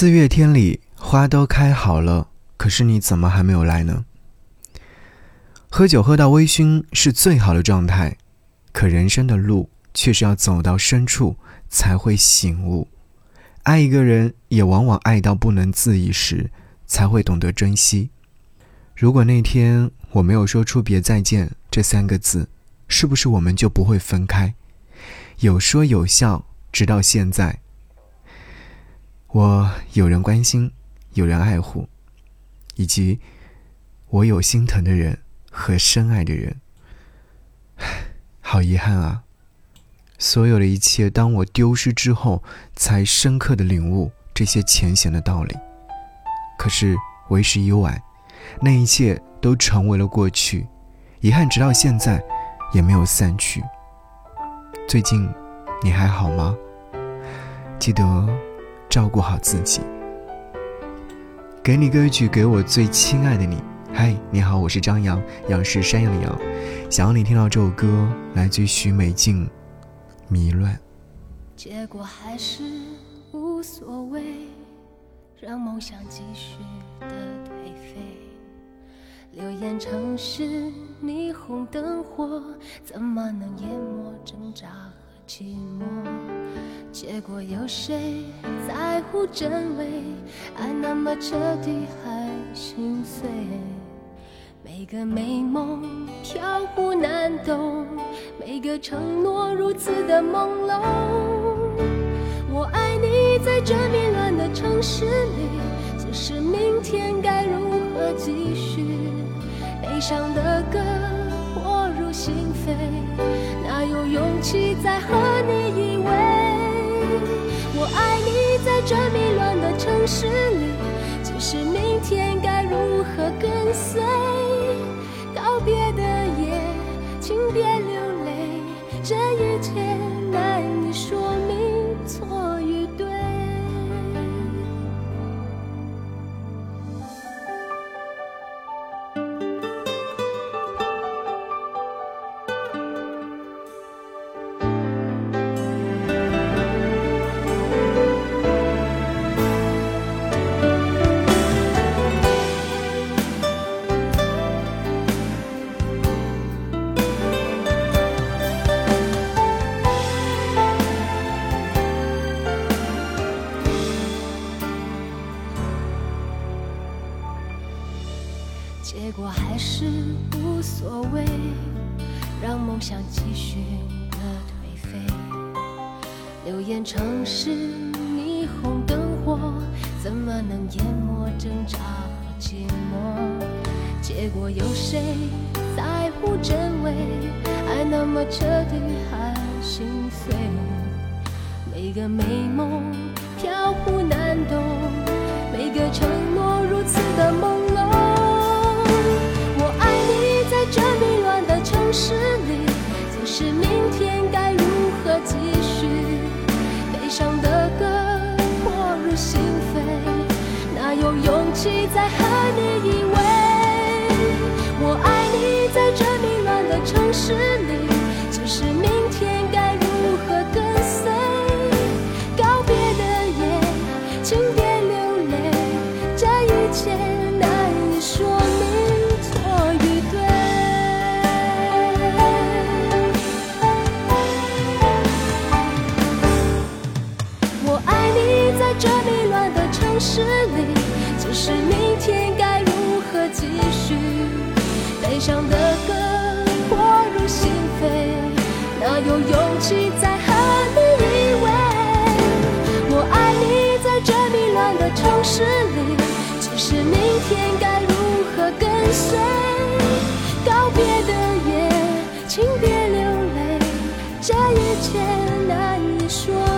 四月天里，花都开好了，可是你怎么还没有来呢？喝酒喝到微醺是最好的状态，可人生的路却是要走到深处才会醒悟。爱一个人，也往往爱到不能自已时，才会懂得珍惜。如果那天我没有说出“别再见”这三个字，是不是我们就不会分开？有说有笑，直到现在。我有人关心，有人爱护，以及我有心疼的人和深爱的人。好遗憾啊！所有的一切，当我丢失之后，才深刻的领悟这些浅显的道理。可是为时已晚，那一切都成为了过去，遗憾直到现在也没有散去。最近你还好吗？记得。照顾好自己。给你歌曲，给我最亲爱的你。嗨，你好，我是张扬，杨是山羊的羊。想要你听到这首歌，来自于许美静，《迷乱》。结果还是无所谓，让梦想继续的颓废。流言城市霓虹灯火，怎么能淹没挣扎和寂寞？结果有谁在乎真伪？爱那么彻底还心碎，每个美梦飘忽难懂，每个承诺如此的朦胧。我爱你在这迷乱的城市里，只是明天该如何继续？悲伤的歌迫入心扉，哪有勇气再和城市里，只是明天该如何跟随？告别的夜，请别流泪，这一切结果还是无所谓，让梦想继续的颓废。流言城市霓虹灯火，怎么能淹没挣扎和寂寞？结果有谁在乎真伪？爱那么彻底还心碎，每个美梦飘忽难懂，每个承诺如此的朦在和你依偎，我爱你，在这迷乱的城市里，只是明天该如何跟随？告别的夜，请别流泪，这一切悲伤的歌迫入心扉，哪有勇气再和你依偎？我爱你，在这迷乱的城市里。只是明天该如何跟随？告别的夜，请别流泪，这一切难以说。